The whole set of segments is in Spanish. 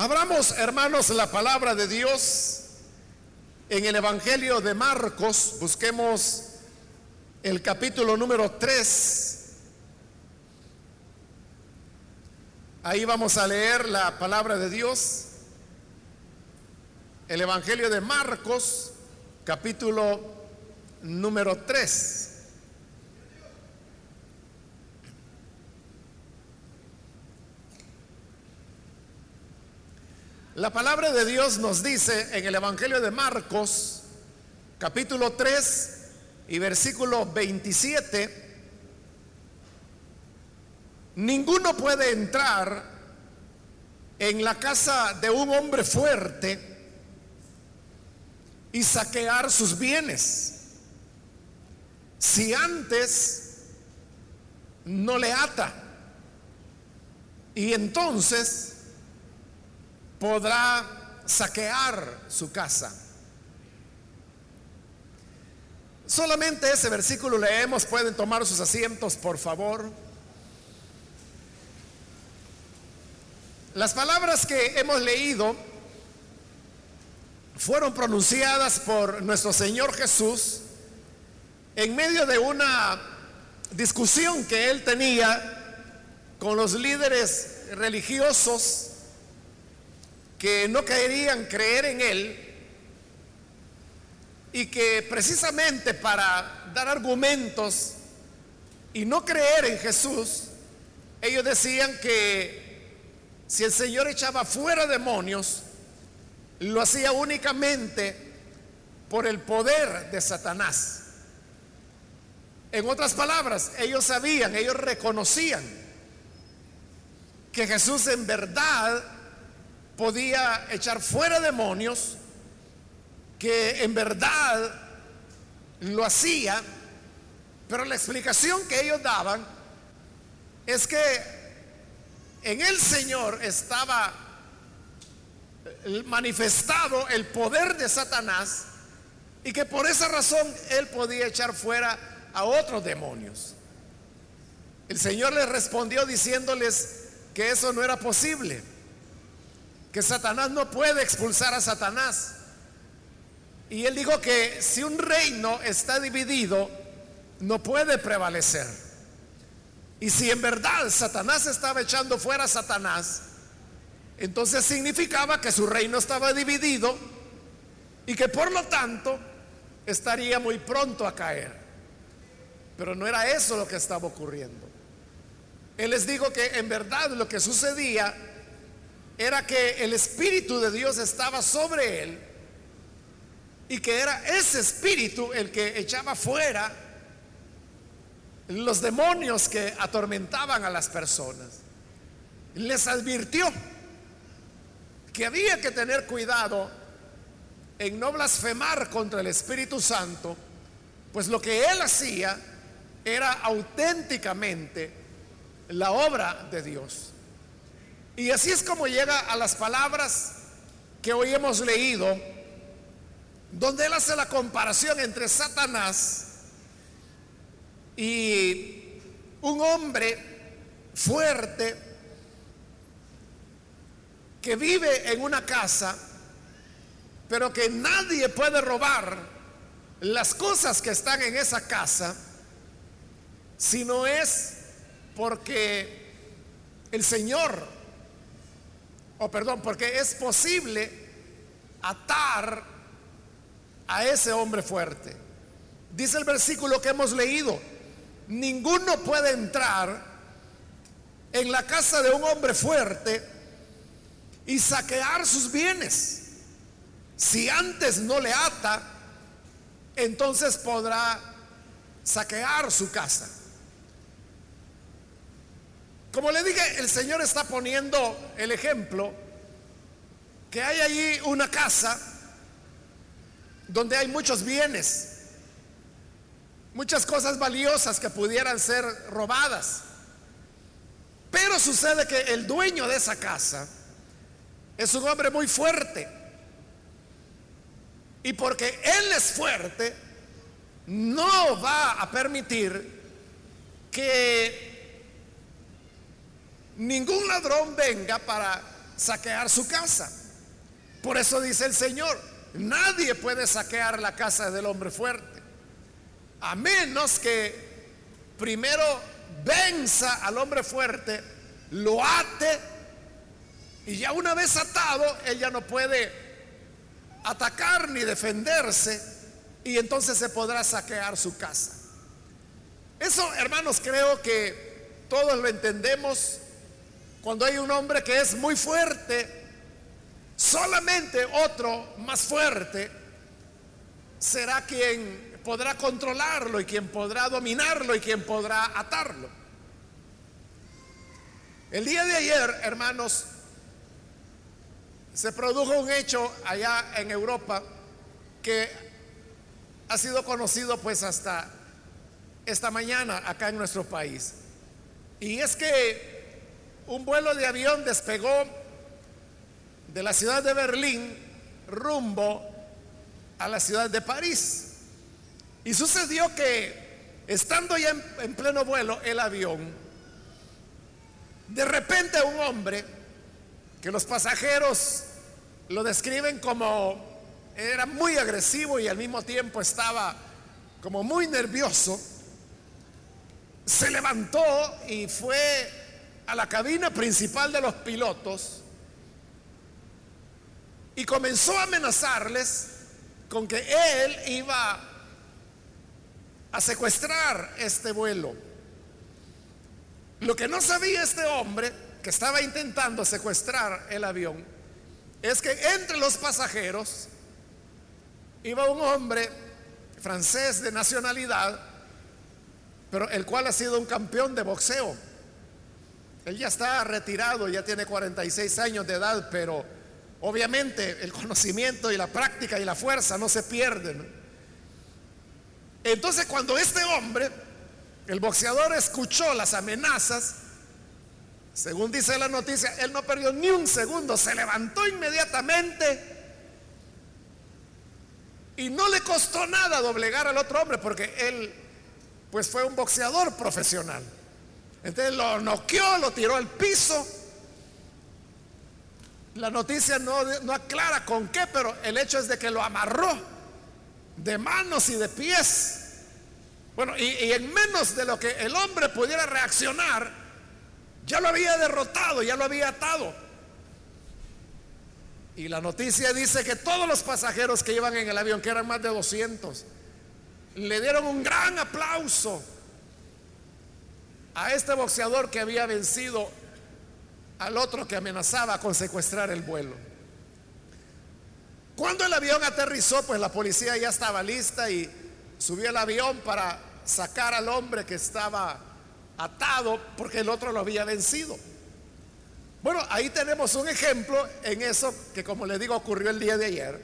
Abramos, hermanos, la palabra de Dios en el Evangelio de Marcos. Busquemos el capítulo número 3. Ahí vamos a leer la palabra de Dios. El Evangelio de Marcos, capítulo número 3. La palabra de Dios nos dice en el Evangelio de Marcos, capítulo 3 y versículo 27, ninguno puede entrar en la casa de un hombre fuerte y saquear sus bienes si antes no le ata. Y entonces podrá saquear su casa. Solamente ese versículo leemos, pueden tomar sus asientos, por favor. Las palabras que hemos leído fueron pronunciadas por nuestro Señor Jesús en medio de una discusión que él tenía con los líderes religiosos que no querían creer en él y que precisamente para dar argumentos y no creer en Jesús, ellos decían que si el Señor echaba fuera demonios, lo hacía únicamente por el poder de Satanás. En otras palabras, ellos sabían, ellos reconocían que Jesús en verdad podía echar fuera demonios, que en verdad lo hacía, pero la explicación que ellos daban es que en el Señor estaba manifestado el poder de Satanás y que por esa razón él podía echar fuera a otros demonios. El Señor les respondió diciéndoles que eso no era posible que Satanás no puede expulsar a Satanás. Y él dijo que si un reino está dividido, no puede prevalecer. Y si en verdad Satanás estaba echando fuera a Satanás, entonces significaba que su reino estaba dividido y que por lo tanto estaría muy pronto a caer. Pero no era eso lo que estaba ocurriendo. Él les dijo que en verdad lo que sucedía era que el Espíritu de Dios estaba sobre él y que era ese Espíritu el que echaba fuera los demonios que atormentaban a las personas. Les advirtió que había que tener cuidado en no blasfemar contra el Espíritu Santo, pues lo que él hacía era auténticamente la obra de Dios. Y así es como llega a las palabras que hoy hemos leído, donde él hace la comparación entre Satanás y un hombre fuerte que vive en una casa, pero que nadie puede robar las cosas que están en esa casa, si no es porque el Señor o perdón, porque es posible atar a ese hombre fuerte. Dice el versículo que hemos leído, ninguno puede entrar en la casa de un hombre fuerte y saquear sus bienes. Si antes no le ata, entonces podrá saquear su casa. Como le dije, el Señor está poniendo el ejemplo que hay allí una casa donde hay muchos bienes, muchas cosas valiosas que pudieran ser robadas. Pero sucede que el dueño de esa casa es un hombre muy fuerte. Y porque él es fuerte, no va a permitir que ningún ladrón venga para saquear su casa. Por eso dice el Señor, nadie puede saquear la casa del hombre fuerte, a menos que primero venza al hombre fuerte, lo ate, y ya una vez atado, él ya no puede atacar ni defenderse, y entonces se podrá saquear su casa. Eso, hermanos, creo que todos lo entendemos cuando hay un hombre que es muy fuerte, solamente otro más fuerte será quien podrá controlarlo y quien podrá dominarlo y quien podrá atarlo. El día de ayer, hermanos, se produjo un hecho allá en Europa que ha sido conocido pues hasta esta mañana acá en nuestro país. Y es que un vuelo de avión despegó de la ciudad de Berlín rumbo a la ciudad de París. Y sucedió que, estando ya en, pleno vuelo el avión, de repente un hombre, que los pasajeros lo describen como era muy agresivo y al mismo tiempo estaba como muy nervioso, se levantó y fue a la cabina principal de los pilotos y comenzó a amenazarles con que él iba a secuestrar este vuelo. Lo que no sabía este hombre que estaba intentando secuestrar el avión es que entre los pasajeros iba un hombre francés de nacionalidad, pero el cual ha sido un campeón de boxeo. Él ya está retirado, ya tiene 46 años de edad, pero obviamente el conocimiento y la práctica y la fuerza no se pierden. Entonces cuando este hombre, el boxeador, escuchó las amenazas, según dice la noticia, él no perdió ni un segundo, se levantó inmediatamente y no le costó nada doblegar al otro hombre porque él pues fue un boxeador profesional. Entonces lo noqueó, lo tiró al piso. La noticia no, aclara con qué, pero el hecho es de que lo amarró de manos y de pies. Bueno, y, y en menos de lo que el hombre pudiera reaccionar, ya lo había derrotado, ya lo había atado. Y la noticia dice que todos los pasajeros que iban en el avión, que eran más de 200, le dieron un gran aplauso a este boxeador que había vencido al otro que amenazaba con secuestrar el vuelo. Cuando el avión aterrizó, pues la policía ya estaba lista y subió el avión para sacar al hombre que estaba atado porque el otro lo había vencido. Bueno, ahí tenemos un ejemplo en eso que como le digo ocurrió el día de ayer,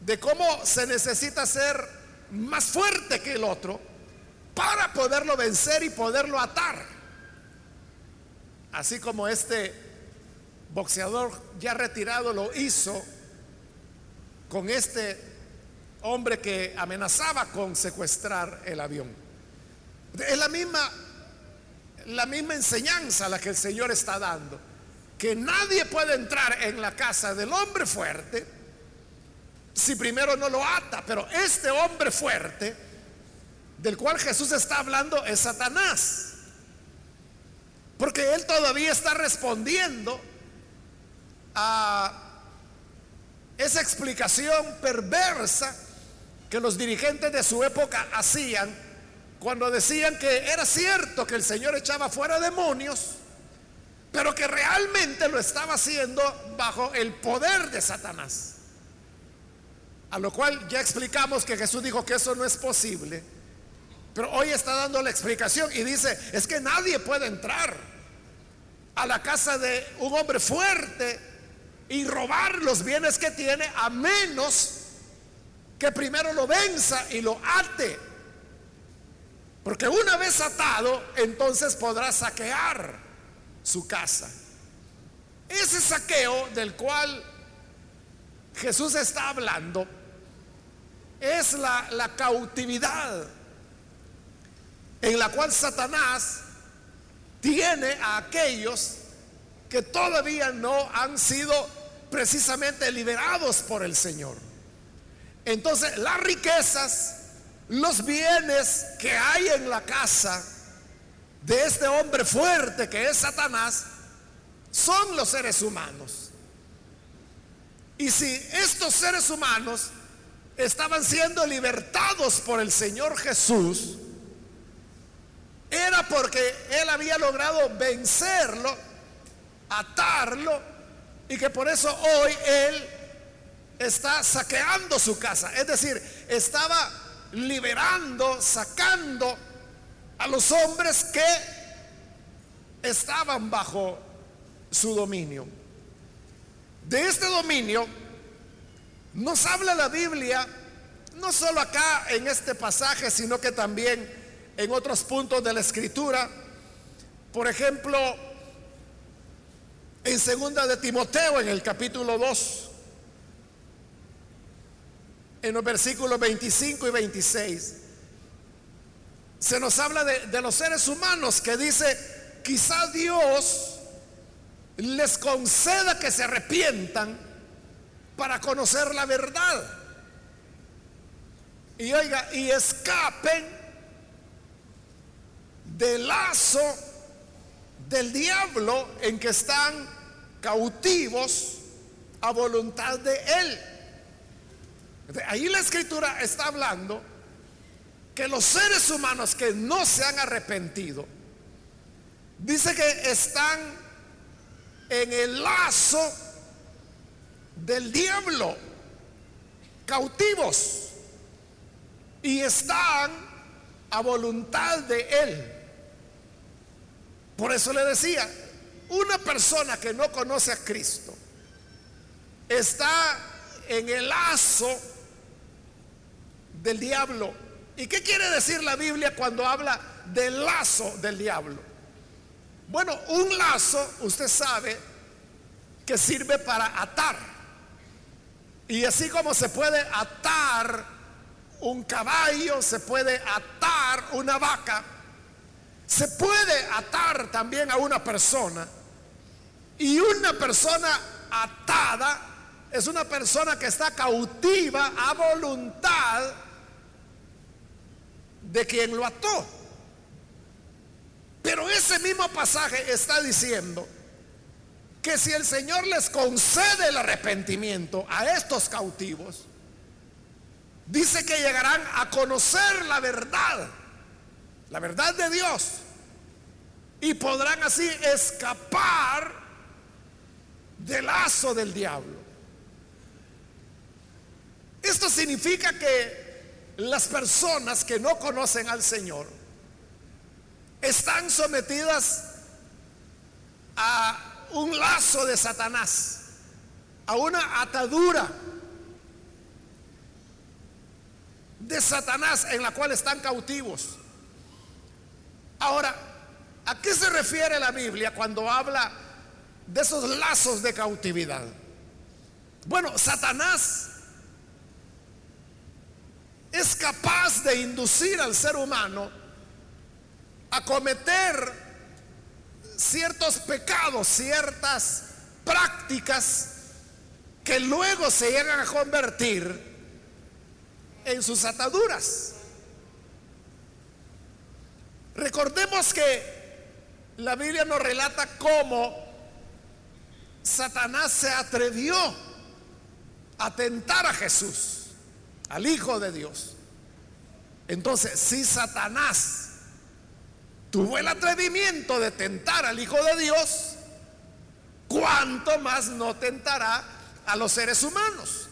de cómo se necesita ser más fuerte que el otro para poderlo vencer y poderlo atar. Así como este boxeador ya retirado lo hizo con este hombre que amenazaba con secuestrar el avión. Es la misma la misma enseñanza la que el Señor está dando, que nadie puede entrar en la casa del hombre fuerte si primero no lo ata, pero este hombre fuerte del cual Jesús está hablando es Satanás. Porque él todavía está respondiendo a esa explicación perversa que los dirigentes de su época hacían cuando decían que era cierto que el Señor echaba fuera demonios, pero que realmente lo estaba haciendo bajo el poder de Satanás. A lo cual ya explicamos que Jesús dijo que eso no es posible pero hoy está dando la explicación y dice, es que nadie puede entrar a la casa de un hombre fuerte y robar los bienes que tiene a menos que primero lo venza y lo ate. Porque una vez atado, entonces podrá saquear su casa. Ese saqueo del cual Jesús está hablando es la, la cautividad en la cual Satanás tiene a aquellos que todavía no han sido precisamente liberados por el Señor. Entonces, las riquezas, los bienes que hay en la casa de este hombre fuerte que es Satanás, son los seres humanos. Y si estos seres humanos estaban siendo libertados por el Señor Jesús, era porque Él había logrado vencerlo, atarlo, y que por eso hoy Él está saqueando su casa. Es decir, estaba liberando, sacando a los hombres que estaban bajo su dominio. De este dominio nos habla la Biblia, no solo acá en este pasaje, sino que también en otros puntos de la escritura. Por ejemplo, en segunda de Timoteo, en el capítulo 2, en los versículos 25 y 26, se nos habla de, de los seres humanos que dice, quizá Dios les conceda que se arrepientan para conocer la verdad. Y oiga, y escapen del lazo del diablo en que están cautivos a voluntad de él. Ahí la escritura está hablando que los seres humanos que no se han arrepentido, dice que están en el lazo del diablo, cautivos, y están a voluntad de él. Por eso le decía, una persona que no conoce a Cristo está en el lazo del diablo. ¿Y qué quiere decir la Biblia cuando habla del lazo del diablo? Bueno, un lazo, usted sabe, que sirve para atar. Y así como se puede atar un caballo, se puede atar una vaca, se puede atar también a una persona. Y una persona atada es una persona que está cautiva a voluntad de quien lo ató. Pero ese mismo pasaje está diciendo que si el Señor les concede el arrepentimiento a estos cautivos, dice que llegarán a conocer la verdad, la verdad de Dios, y podrán así escapar del lazo del diablo. Esto significa que las personas que no conocen al Señor están sometidas a un lazo de Satanás, a una atadura de Satanás en la cual están cautivos. Ahora, ¿a qué se refiere la Biblia cuando habla de esos lazos de cautividad? Bueno, Satanás es capaz de inducir al ser humano a cometer ciertos pecados, ciertas prácticas que luego se llegan a convertir en sus ataduras. Recordemos que la Biblia nos relata cómo Satanás se atrevió a tentar a Jesús, al Hijo de Dios. Entonces, si Satanás tuvo el atrevimiento de tentar al Hijo de Dios, ¿cuánto más no tentará a los seres humanos?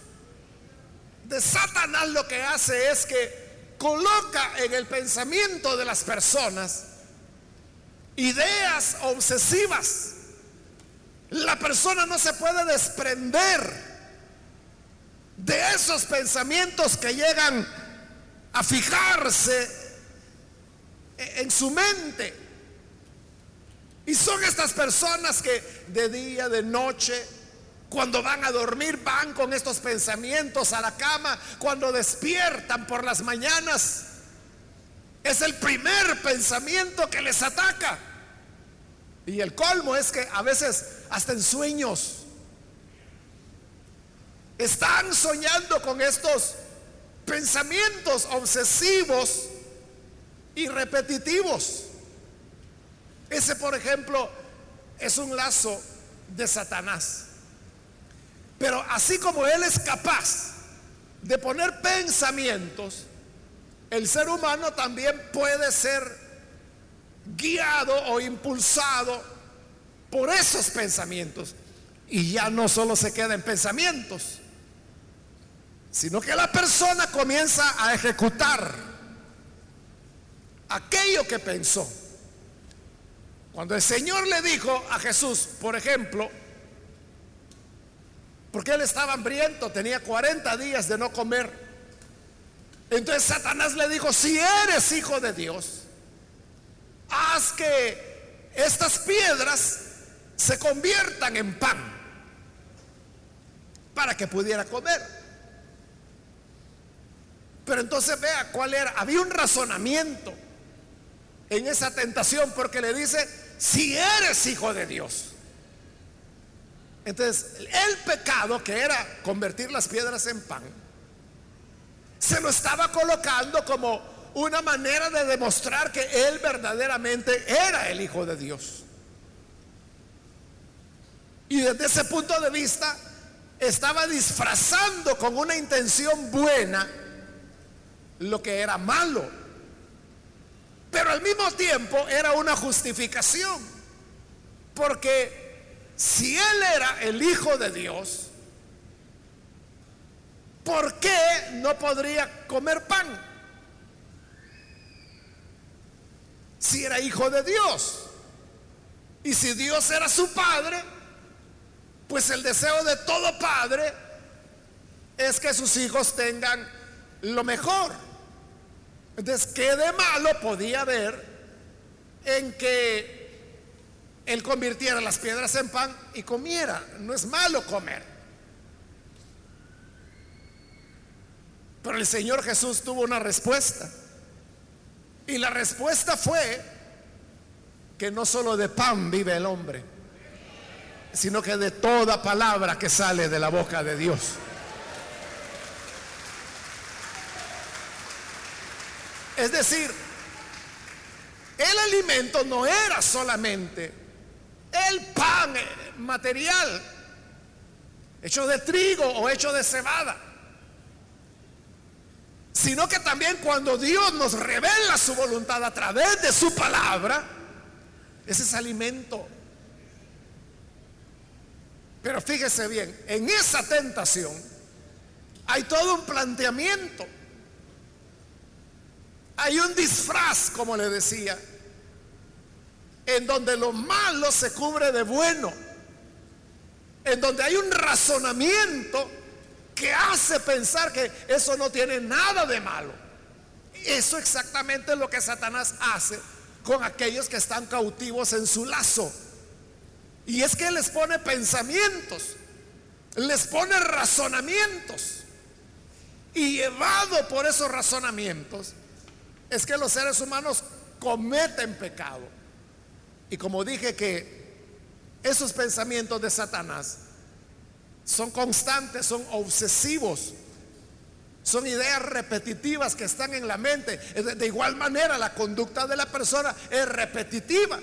De Satanás lo que hace es que coloca en el pensamiento de las personas ideas obsesivas. La persona no se puede desprender de esos pensamientos que llegan a fijarse en su mente. Y son estas personas que de día, de noche, cuando van a dormir, van con estos pensamientos a la cama, cuando despiertan por las mañanas. Es el primer pensamiento que les ataca. Y el colmo es que a veces hasta en sueños están soñando con estos pensamientos obsesivos y repetitivos. Ese, por ejemplo, es un lazo de Satanás. Pero así como Él es capaz de poner pensamientos, el ser humano también puede ser guiado o impulsado por esos pensamientos. Y ya no solo se queda en pensamientos, sino que la persona comienza a ejecutar aquello que pensó. Cuando el Señor le dijo a Jesús, por ejemplo, porque él estaba hambriento, tenía 40 días de no comer, entonces Satanás le dijo, si eres hijo de Dios, haz que estas piedras se conviertan en pan para que pudiera comer. Pero entonces vea cuál era. Había un razonamiento en esa tentación porque le dice, si eres hijo de Dios. Entonces, el pecado que era convertir las piedras en pan, se lo estaba colocando como una manera de demostrar que él verdaderamente era el Hijo de Dios. Y desde ese punto de vista, estaba disfrazando con una intención buena lo que era malo. Pero al mismo tiempo era una justificación. Porque si él era el Hijo de Dios, ¿por qué no podría comer pan? Si era hijo de Dios. Y si Dios era su padre, pues el deseo de todo padre es que sus hijos tengan lo mejor. Entonces, ¿qué de malo podía haber en que él convirtiera las piedras en pan y comiera? No es malo comer. Pero el Señor Jesús tuvo una respuesta. Y la respuesta fue que no solo de pan vive el hombre, sino que de toda palabra que sale de la boca de Dios. Es decir, el alimento no era solamente el pan material, hecho de trigo o hecho de cebada, sino que también cuando Dios nos revela su voluntad a través de su palabra, ese es alimento. Pero fíjese bien, en esa tentación hay todo un planteamiento. Hay un disfraz, como le decía, en donde lo malo se cubre de bueno, en donde hay un razonamiento que hace pensar que eso no tiene nada de malo. Eso exactamente es lo que Satanás hace con aquellos que están cautivos en su lazo. Y es que les pone pensamientos, les pone razonamientos. Y llevado por esos razonamientos, es que los seres humanos cometen pecado. Y como dije que esos pensamientos de Satanás son constantes, son obsesivos, son ideas repetitivas que están en la mente. De igual manera, la conducta de la persona es repetitiva.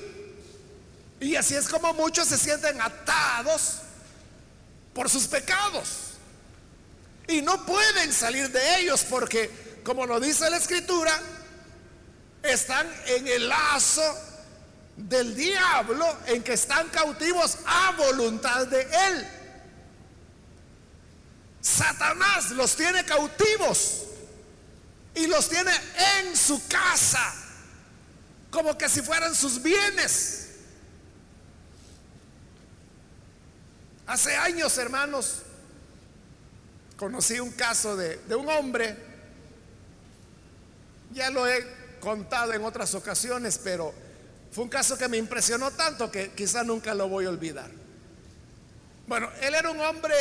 Y así es como muchos se sienten atados por sus pecados. Y no pueden salir de ellos porque, como lo dice la escritura, están en el lazo del diablo en que están cautivos a voluntad de él. Satanás los tiene cautivos y los tiene en su casa, como que si fueran sus bienes. Hace años, hermanos, conocí un caso de, de un hombre, ya lo he contado en otras ocasiones, pero fue un caso que me impresionó tanto que quizá nunca lo voy a olvidar. Bueno, él era un hombre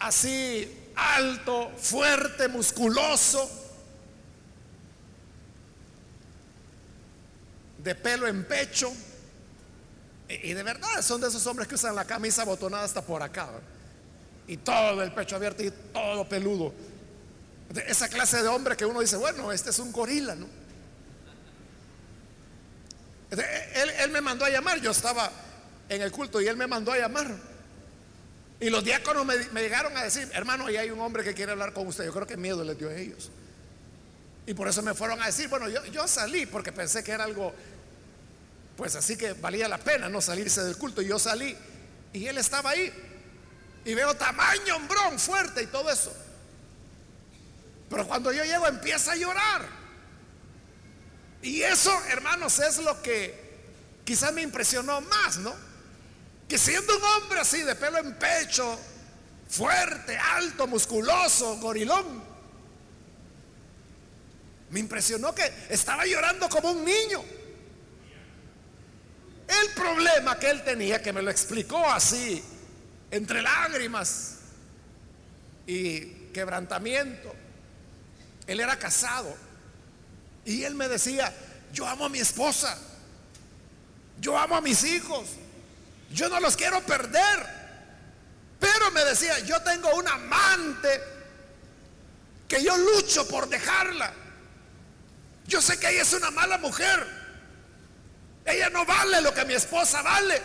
así alto, fuerte, musculoso, de pelo en pecho. Y, de verdad son de esos hombres que usan la camisa botonada hasta por acá. Y todo el pecho abierto y todo peludo. esa clase de hombre que uno dice, bueno, este es un gorila, ¿no? Él, él, me mandó a llamar, yo estaba en el culto y él me mandó a llamar. Y los diáconos me, llegaron a decir, hermano, ahí hay un hombre que quiere hablar con usted. Yo creo que miedo les dio a ellos. Y por eso me fueron a decir, bueno, yo, yo salí porque pensé que era algo, pues así que valía la pena no salirse del culto. Y yo salí y él estaba ahí. Y veo tamaño, hombrón, fuerte y todo eso. Pero cuando yo llego empieza a llorar. Y eso, hermanos, es lo que quizás me impresionó más, ¿no? Que siendo un hombre así, de pelo en pecho, fuerte, alto, musculoso, gorilón, me impresionó que estaba llorando como un niño. El problema que él tenía, que me lo explicó así, entre lágrimas y quebrantamiento, él era casado. Y él me decía, yo amo a mi esposa, yo amo a mis hijos, yo no los quiero perder. Pero me decía, yo tengo un amante que yo lucho por dejarla. Yo sé que ella es una mala mujer. Ella no vale lo que mi esposa vale.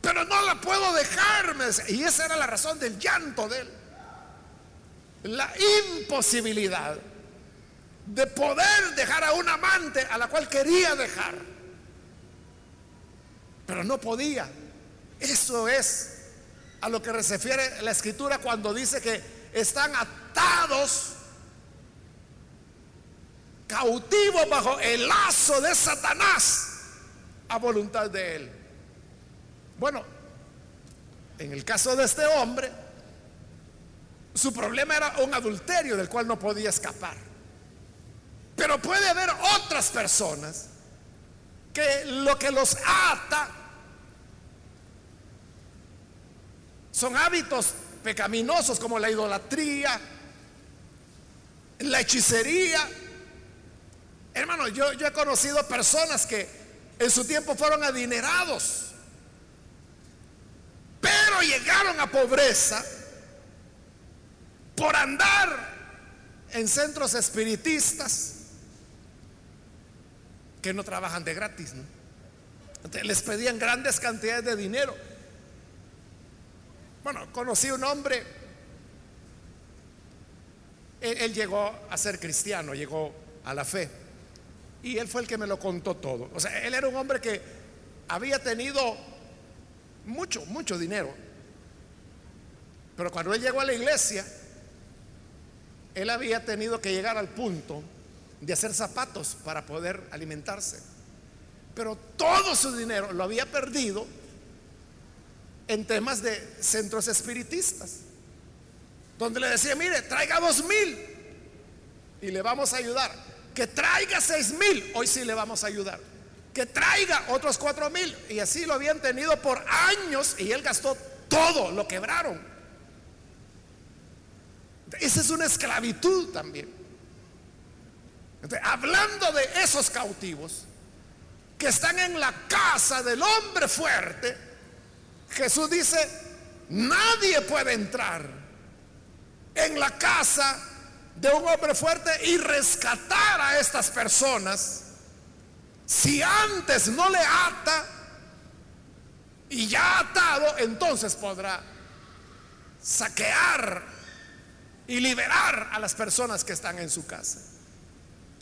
Pero no la puedo dejar. Y esa era la razón del llanto de él. La imposibilidad de poder dejar a un amante a la cual quería dejar. Pero no podía. Eso es a lo que se refiere la escritura cuando dice que están atados, cautivos bajo el lazo de Satanás a voluntad de él. Bueno, en el caso de este hombre, su problema era un adulterio del cual no podía escapar. Pero puede haber otras personas que lo que los ata son hábitos pecaminosos como la idolatría, la hechicería. Hermano, yo, yo he conocido personas que en su tiempo fueron adinerados, pero llegaron a pobreza por andar en centros espiritistas que no trabajan de gratis. les pedían grandes cantidades de dinero. Bueno, conocí un hombre, él, llegó a ser cristiano, llegó a la fe. Y él fue el que me lo contó todo. O sea, él era un hombre que había tenido mucho, mucho dinero. Pero cuando él llegó a la iglesia, él había tenido que llegar al punto de hacer zapatos para poder alimentarse. Pero todo su dinero lo había perdido en temas de centros espiritistas, donde le decía, mire, traiga dos mil y le vamos a ayudar. Que traiga seis mil, hoy sí le vamos a ayudar. Que traiga otros cuatro mil. Y así lo habían tenido por años y él gastó todo, lo quebraron. Esa es una esclavitud también. Hablando de esos cautivos que están en la casa del hombre fuerte, Jesús dice, nadie puede entrar en la casa de un hombre fuerte y rescatar a estas personas si antes no le ata y ya atado, entonces podrá saquear y liberar a las personas que están en su casa.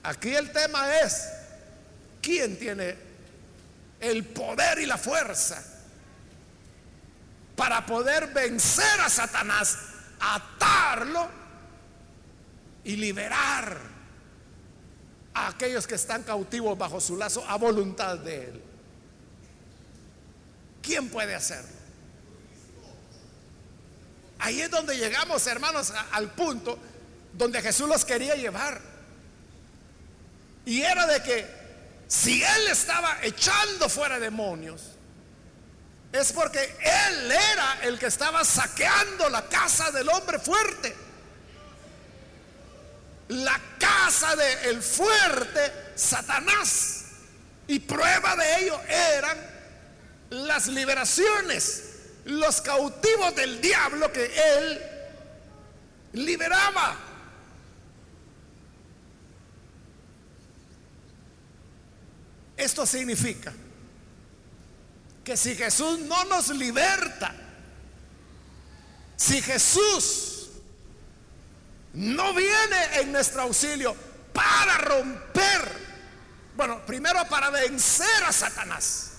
Aquí el tema es, ¿quién tiene el poder y la fuerza para poder vencer a Satanás, atarlo y liberar a aquellos que están cautivos bajo su lazo a voluntad de Él? ¿Quién puede hacerlo? Ahí es donde llegamos, hermanos, al punto donde Jesús los quería llevar. Y era de que si Él estaba echando fuera demonios, es porque Él era el que estaba saqueando la casa del hombre fuerte. La casa del fuerte Satanás. Y prueba de ello eran las liberaciones, los cautivos del diablo que él liberaba. Esto significa que si Jesús no nos liberta, si Jesús no viene en nuestro auxilio para romper, bueno, primero para vencer a Satanás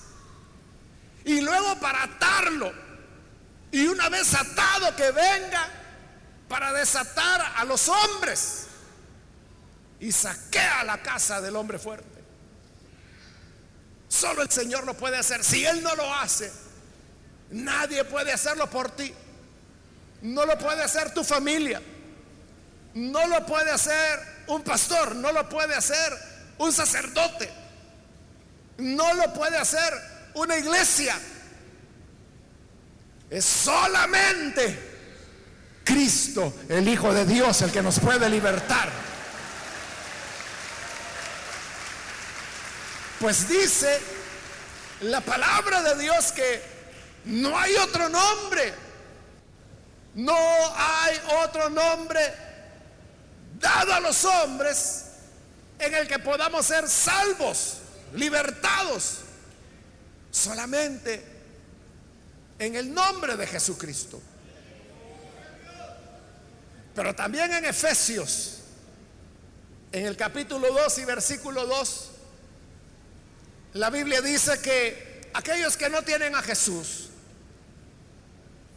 y luego para atarlo, y una vez atado que venga para desatar a los hombres y saquea la casa del hombre fuerte. Solo el Señor lo puede hacer. Si Él no lo hace, nadie puede hacerlo por ti. No lo puede hacer tu familia. No lo puede hacer un pastor. No lo puede hacer un sacerdote. No lo puede hacer una iglesia. Es solamente Cristo, el Hijo de Dios, el que nos puede libertar. Pues dice la palabra de Dios que no hay otro nombre, no hay otro nombre dado a los hombres en el que podamos ser salvos, libertados, solamente en el nombre de Jesucristo. Pero también en Efesios, en el capítulo 2 y versículo 2, la Biblia dice que aquellos que no tienen a Jesús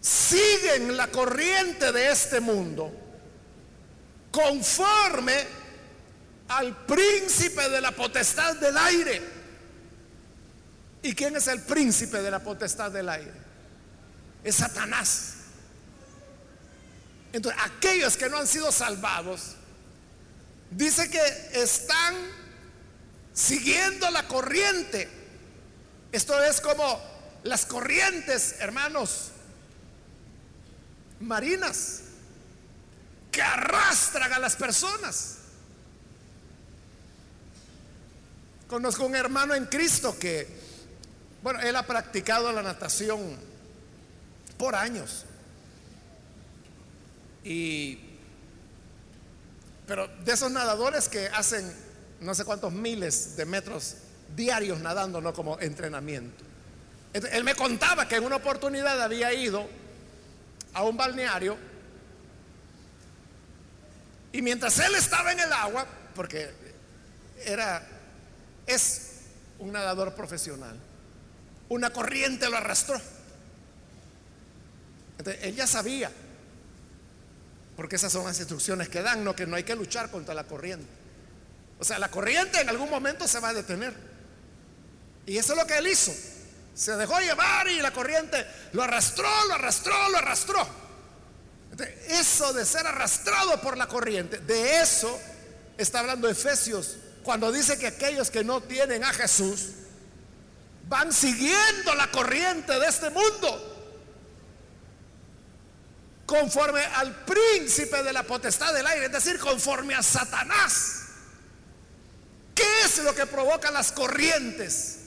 siguen la corriente de este mundo conforme al príncipe de la potestad del aire. ¿Y quién es el príncipe de la potestad del aire? Es Satanás. Entonces, aquellos que no han sido salvados, dice que están siguiendo la corriente. Esto es como las corrientes, hermanos, marinas, que arrastran a las personas. Conozco un hermano en Cristo que, bueno, él ha practicado la natación por años. Y, pero de esos nadadores que hacen no sé cuántos miles de metros diarios nadando, no como entrenamiento. él me contaba que en una oportunidad había ido a un balneario y mientras él estaba en el agua, porque era, es un nadador profesional, una corriente lo arrastró. Entonces, él ya sabía, porque esas son las instrucciones que dan, no que no hay que luchar contra la corriente. O sea, la corriente en algún momento se va a detener. Y eso es lo que él hizo. Se dejó llevar y la corriente lo arrastró, lo arrastró, lo arrastró. eso de ser arrastrado por la corriente, de eso está hablando Efesios cuando dice que aquellos que no tienen a Jesús van siguiendo la corriente de este mundo conforme al príncipe de la potestad del aire, es decir, conforme a Satanás. ¿Qué es lo que provoca las corrientes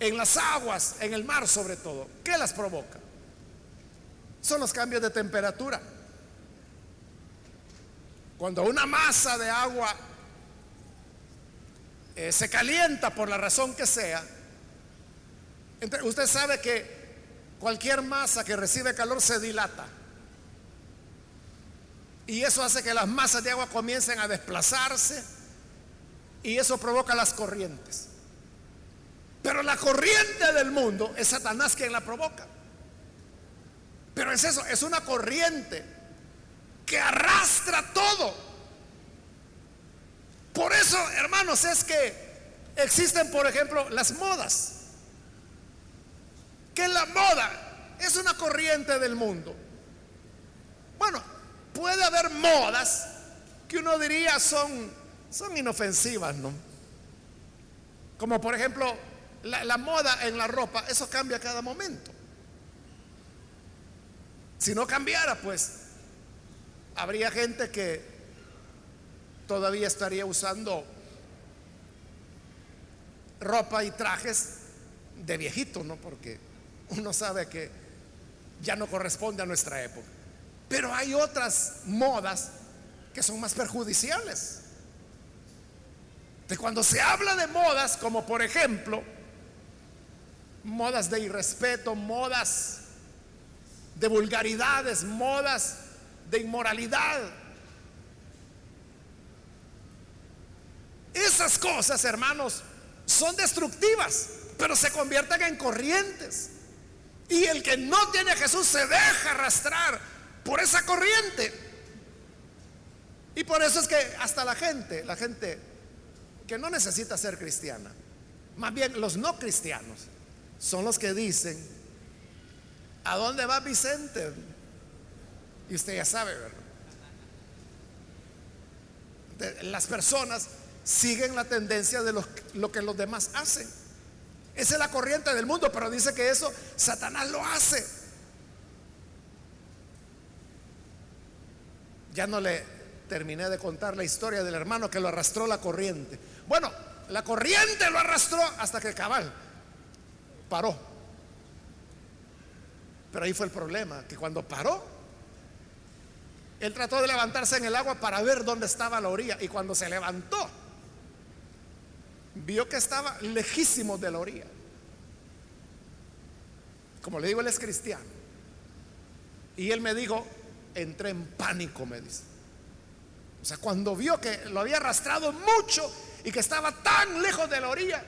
en las aguas, en el mar sobre todo? ¿Qué las provoca? Son los cambios de temperatura. Cuando una masa de agua eh, se calienta por la razón que sea, usted sabe que cualquier masa que recibe calor se dilata. Y eso hace que las masas de agua comiencen a desplazarse y eso provoca las corrientes. Pero la corriente del mundo es Satanás quien la provoca. Pero es eso, es una corriente que arrastra todo. Por eso, hermanos, es que existen, por ejemplo, las modas. Que la moda es una corriente del mundo. Bueno, puede haber modas que uno diría son son inofensivas, ¿no? Como por ejemplo la, moda en la ropa, eso cambia cada momento. Si no cambiara, pues habría gente que todavía estaría usando ropa y trajes de viejito, ¿no? Porque uno sabe que ya no corresponde a nuestra época. Pero hay otras modas que son más perjudiciales. Cuando se habla de modas, como por ejemplo, modas de irrespeto, modas de vulgaridades, modas de inmoralidad. Esas cosas, hermanos, son destructivas, pero se convierten en corrientes. Y el que no tiene a Jesús se deja arrastrar por esa corriente. Y por eso es que hasta la gente, la gente no necesita ser cristiana, más bien los no cristianos, son los que dicen, ¿a dónde va Vicente? Y usted ya sabe, ¿verdad? Las personas siguen la tendencia de lo que los demás hacen. Esa es la corriente del mundo, pero dice que eso Satanás lo hace. Ya no le terminé de contar la historia del hermano que lo arrastró la corriente. Bueno, la corriente lo arrastró hasta que cabal paró. Pero ahí fue el problema, que cuando paró, él trató de levantarse en el agua para ver dónde estaba la orilla. Y cuando se levantó, vio que estaba lejísimo de la orilla. Como le digo, él es cristiano. Y él me dijo, entré en pánico, me dice. O sea, cuando vio que lo había arrastrado mucho y que estaba tan lejos de la orilla,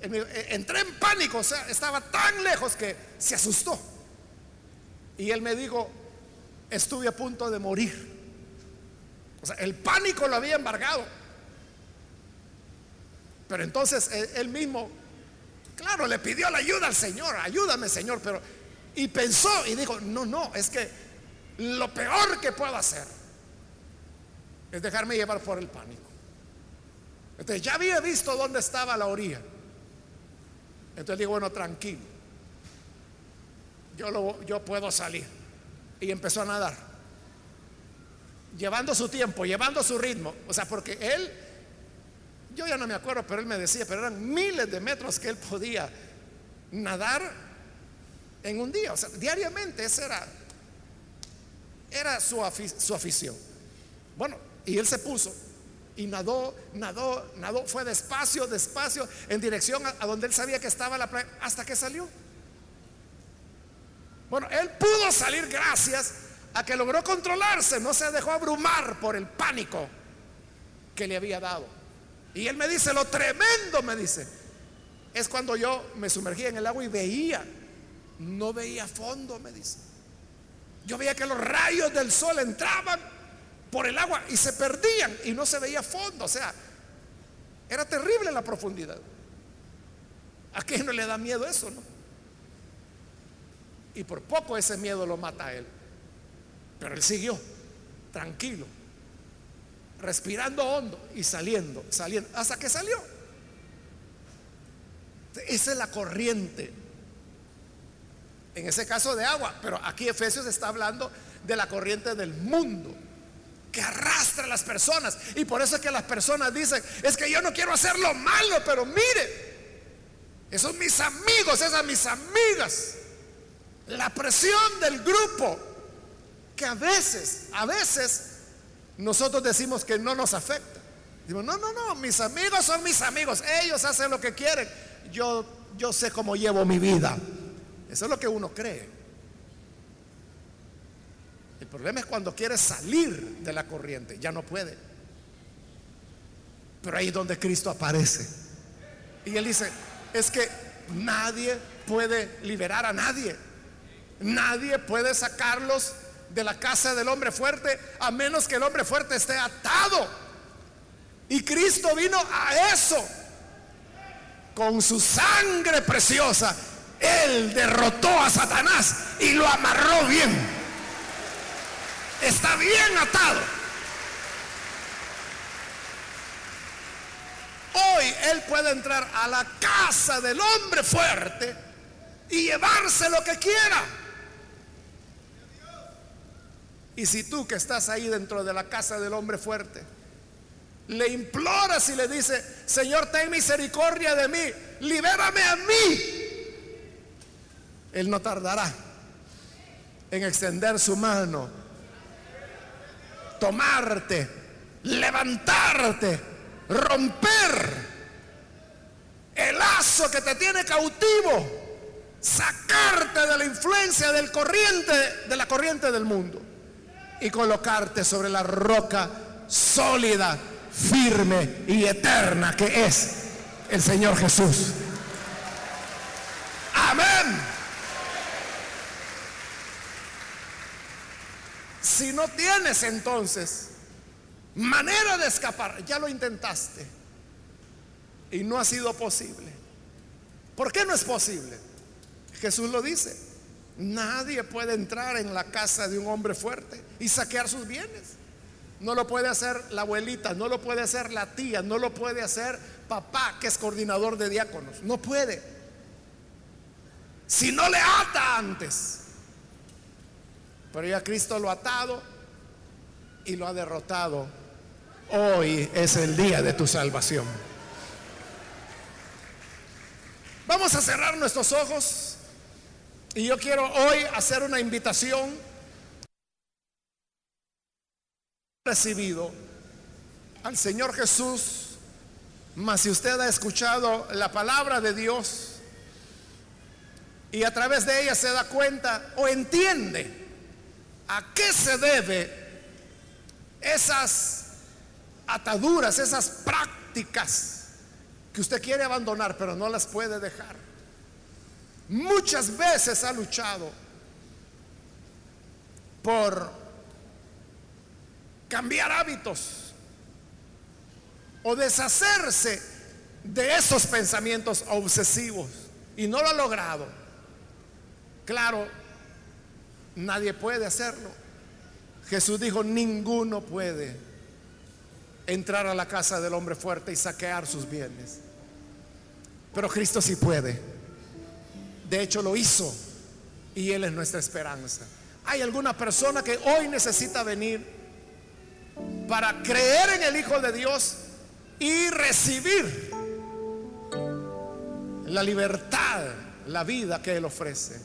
entré en pánico, o sea, estaba tan lejos que se asustó. Y él me dijo, estuve a punto de morir. O sea, el pánico lo había embargado. Pero entonces eh, él mismo, claro, le pidió la ayuda al Señor, ayúdame Señor, pero, y pensó y dijo, no, no, es que lo peor que puedo hacer es dejarme llevar por el pánico. Entonces ya había visto dónde estaba la orilla. Entonces digo, bueno, tranquilo, yo, lo, yo puedo salir. Y empezó a nadar, llevando su tiempo, llevando su ritmo. O sea, porque él yo ya no me acuerdo, pero él me decía, pero eran miles de metros que él podía nadar en un día. O sea, diariamente esa era, era su, afición. Bueno, y él se puso y nadó, nadó, nadó, fue despacio, despacio, en dirección a, a, donde él sabía que estaba la playa, hasta que salió. Bueno, él pudo salir gracias a que logró controlarse, no se dejó abrumar por el pánico que le había dado. Y él me dice, lo tremendo, me dice, es cuando yo me sumergía en el agua y veía, no veía fondo, me dice. Yo veía que los rayos del sol entraban por el agua y se perdían y no se veía fondo. O sea, era terrible la profundidad. ¿A quién no le da miedo eso, no? Y por poco ese miedo lo mata a él. Pero él siguió, tranquilo respirando hondo y saliendo, saliendo, hasta que salió. Esa es la corriente. En ese caso de agua, pero aquí Efesios está hablando de la corriente del mundo que arrastra a las personas. Y por eso es que las personas dicen, es que yo no quiero hacer lo malo, pero mire, esos mis amigos, esas mis amigas, la presión del grupo, que a veces, a veces nosotros decimos que no nos afecta. Digo, no, no, no, mis amigos son mis amigos, ellos hacen lo que quieren, yo, yo sé cómo llevo mi vida. Eso es lo que uno cree. El problema es cuando quiere salir de la corriente, ya no puede. Pero ahí es donde Cristo aparece. Y él dice, es que nadie puede liberar a nadie. Nadie puede sacarlos de la casa del hombre fuerte a menos que el hombre fuerte esté atado. Y Cristo vino a eso. Con su sangre preciosa, Él derrotó a Satanás y lo amarró bien. Está bien atado. Hoy Él puede entrar a la casa del hombre fuerte y llevarse lo que quiera. Y si tú que estás ahí dentro de la casa del hombre fuerte, le imploras y le dice, Señor, ten misericordia de mí, libérame a mí, Él no tardará en extender su mano, tomarte, levantarte, romper el lazo que te tiene cautivo, sacarte de la influencia del corriente, de la corriente del mundo y colocarte sobre la roca sólida, firme y eterna que es el Señor Jesús. Amén. Si no tienes entonces manera de escapar, ya lo intentaste y no ha sido posible. ¿Por qué no es posible? Jesús lo dice. Nadie puede entrar en la casa de un hombre fuerte y saquear sus bienes. No lo puede hacer la abuelita, no lo puede hacer la tía, no lo puede hacer papá, que es coordinador de diáconos. No puede. Si no le ata antes. Pero ya Cristo lo ha atado y lo ha derrotado. Hoy es el día de tu salvación. Vamos a cerrar nuestros ojos y yo quiero hoy hacer una invitación recibido al Señor Jesús, mas si usted ha escuchado la palabra de Dios y a través de ella se da cuenta o entiende a qué se debe esas ataduras, esas prácticas que usted quiere abandonar, pero no las puede dejar. Muchas veces ha luchado por cambiar hábitos o deshacerse de esos pensamientos obsesivos y no lo ha logrado. Claro, nadie puede hacerlo. Jesús dijo, ninguno puede entrar a la casa del hombre fuerte y saquear sus bienes. Pero Cristo sí puede. De hecho lo hizo y Él es nuestra esperanza. ¿Hay alguna persona que hoy necesita venir para creer en el Hijo de Dios y recibir la libertad, la vida que Él ofrece?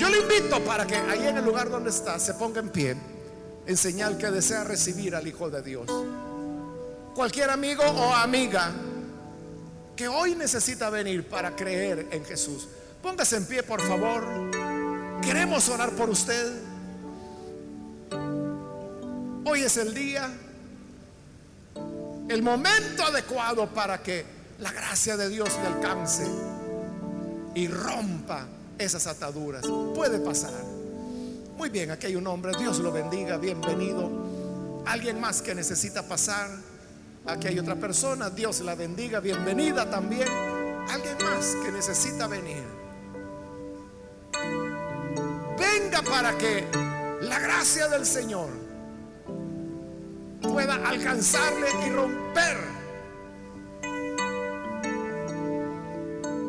Yo le invito para que ahí en el lugar donde está se ponga en pie en señal que desea recibir al Hijo de Dios. Cualquier amigo o amiga que hoy necesita venir para creer en Jesús, póngase en pie, por favor. Queremos orar por usted. Hoy es el día, el momento adecuado para que la gracia de Dios le alcance y rompa esas ataduras. Puede pasar. Muy bien, aquí hay un hombre, Dios lo bendiga, bienvenido. Alguien más que necesita pasar. Aquí hay otra persona, Dios la bendiga, bienvenida también. Alguien más que necesita venir. Venga para que la gracia del Señor pueda alcanzarle y romper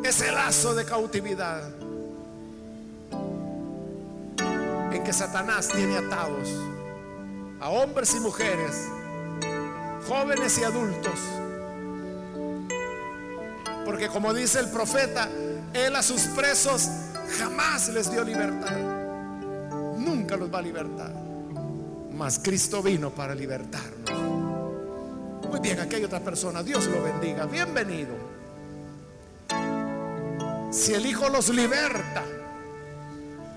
ese lazo de cautividad en que Satanás tiene atados a hombres y mujeres, jóvenes y adultos. Porque como dice el profeta, Él a sus presos jamás les dio libertad. Nunca los va a libertar. Mas Cristo vino para libertarnos. Muy bien, aquí hay otra persona. Dios lo bendiga. Bienvenido. Si el Hijo los liberta,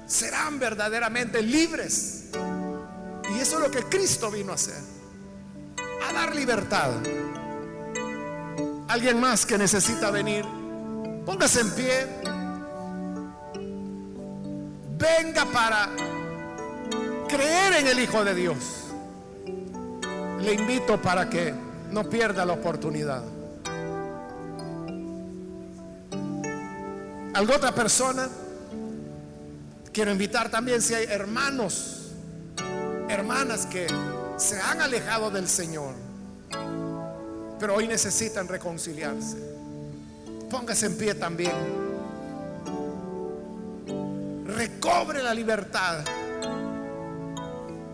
serán verdaderamente libres. Y eso es lo que Cristo vino a hacer. A dar libertad. Alguien más que necesita venir, póngase en pie. Venga para creer en el Hijo de Dios. Le invito para que no pierda la oportunidad. ¿Alguna otra persona? Quiero invitar también si hay hermanos, hermanas que se han alejado del Señor, pero hoy necesitan reconciliarse. Póngase en pie también. Recobre la libertad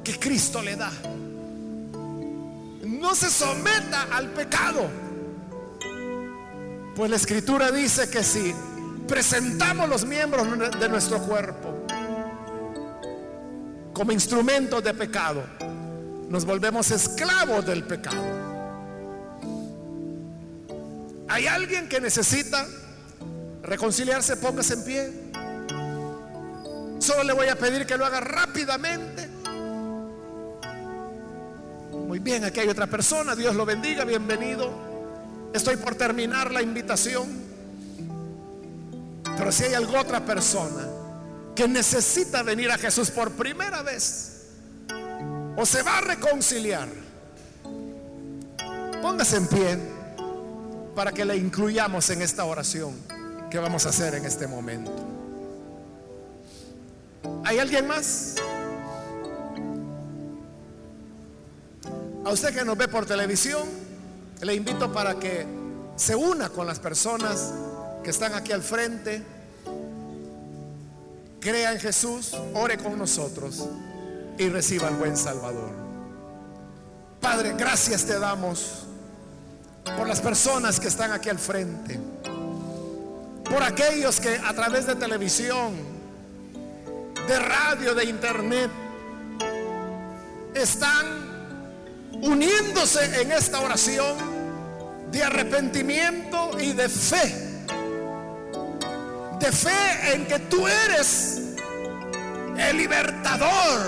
que Cristo le da. no se someta al pecado. Pues la escritura dice que si presentamos los miembros de nuestro cuerpo como instrumentos de pecado, nos volvemos esclavos del pecado. ¿Hay alguien que necesita reconciliarse? Póngase en pie. Solo le voy a pedir que lo haga rápidamente. Muy bien, aquí hay otra persona. Dios lo bendiga, bienvenido. Estoy por terminar la invitación. Pero si hay alguna otra persona que necesita venir a Jesús por primera vez o se va a reconciliar, póngase en pie para que le incluyamos en esta oración que vamos a hacer en este momento. ¿Hay alguien más? A usted que nos ve por televisión, le invito para que se una con las personas que están aquí al frente crea en Jesús, ore con nosotros y reciba al buen Salvador. Padre, gracias te damos por las personas que están aquí al frente, por aquellos que a través de televisión, de radio, de internet, están uniéndose en esta oración de arrepentimiento y de fe de fe en que tú eres el libertador,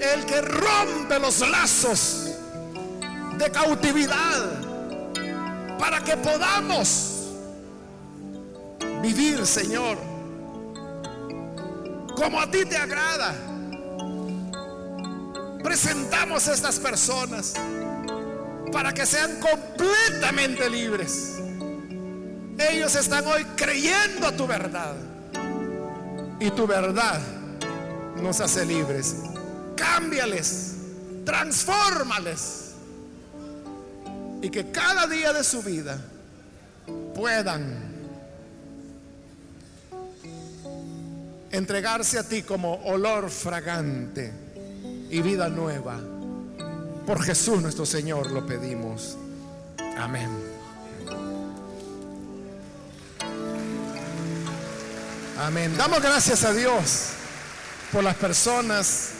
el que rompe los lazos de cautividad para que podamos vivir, Señor, como a ti te agrada. Presentamos a estas personas para que sean completamente libres ellos están hoy creyendo a tu verdad. Y tu verdad nos hace libres. Cámbiales, transfórmales. Y que cada día de su vida puedan entregarse a ti como olor fragante y vida nueva. Por Jesús nuestro Señor lo pedimos. Amén. Amén. Damos gracias a Dios por las personas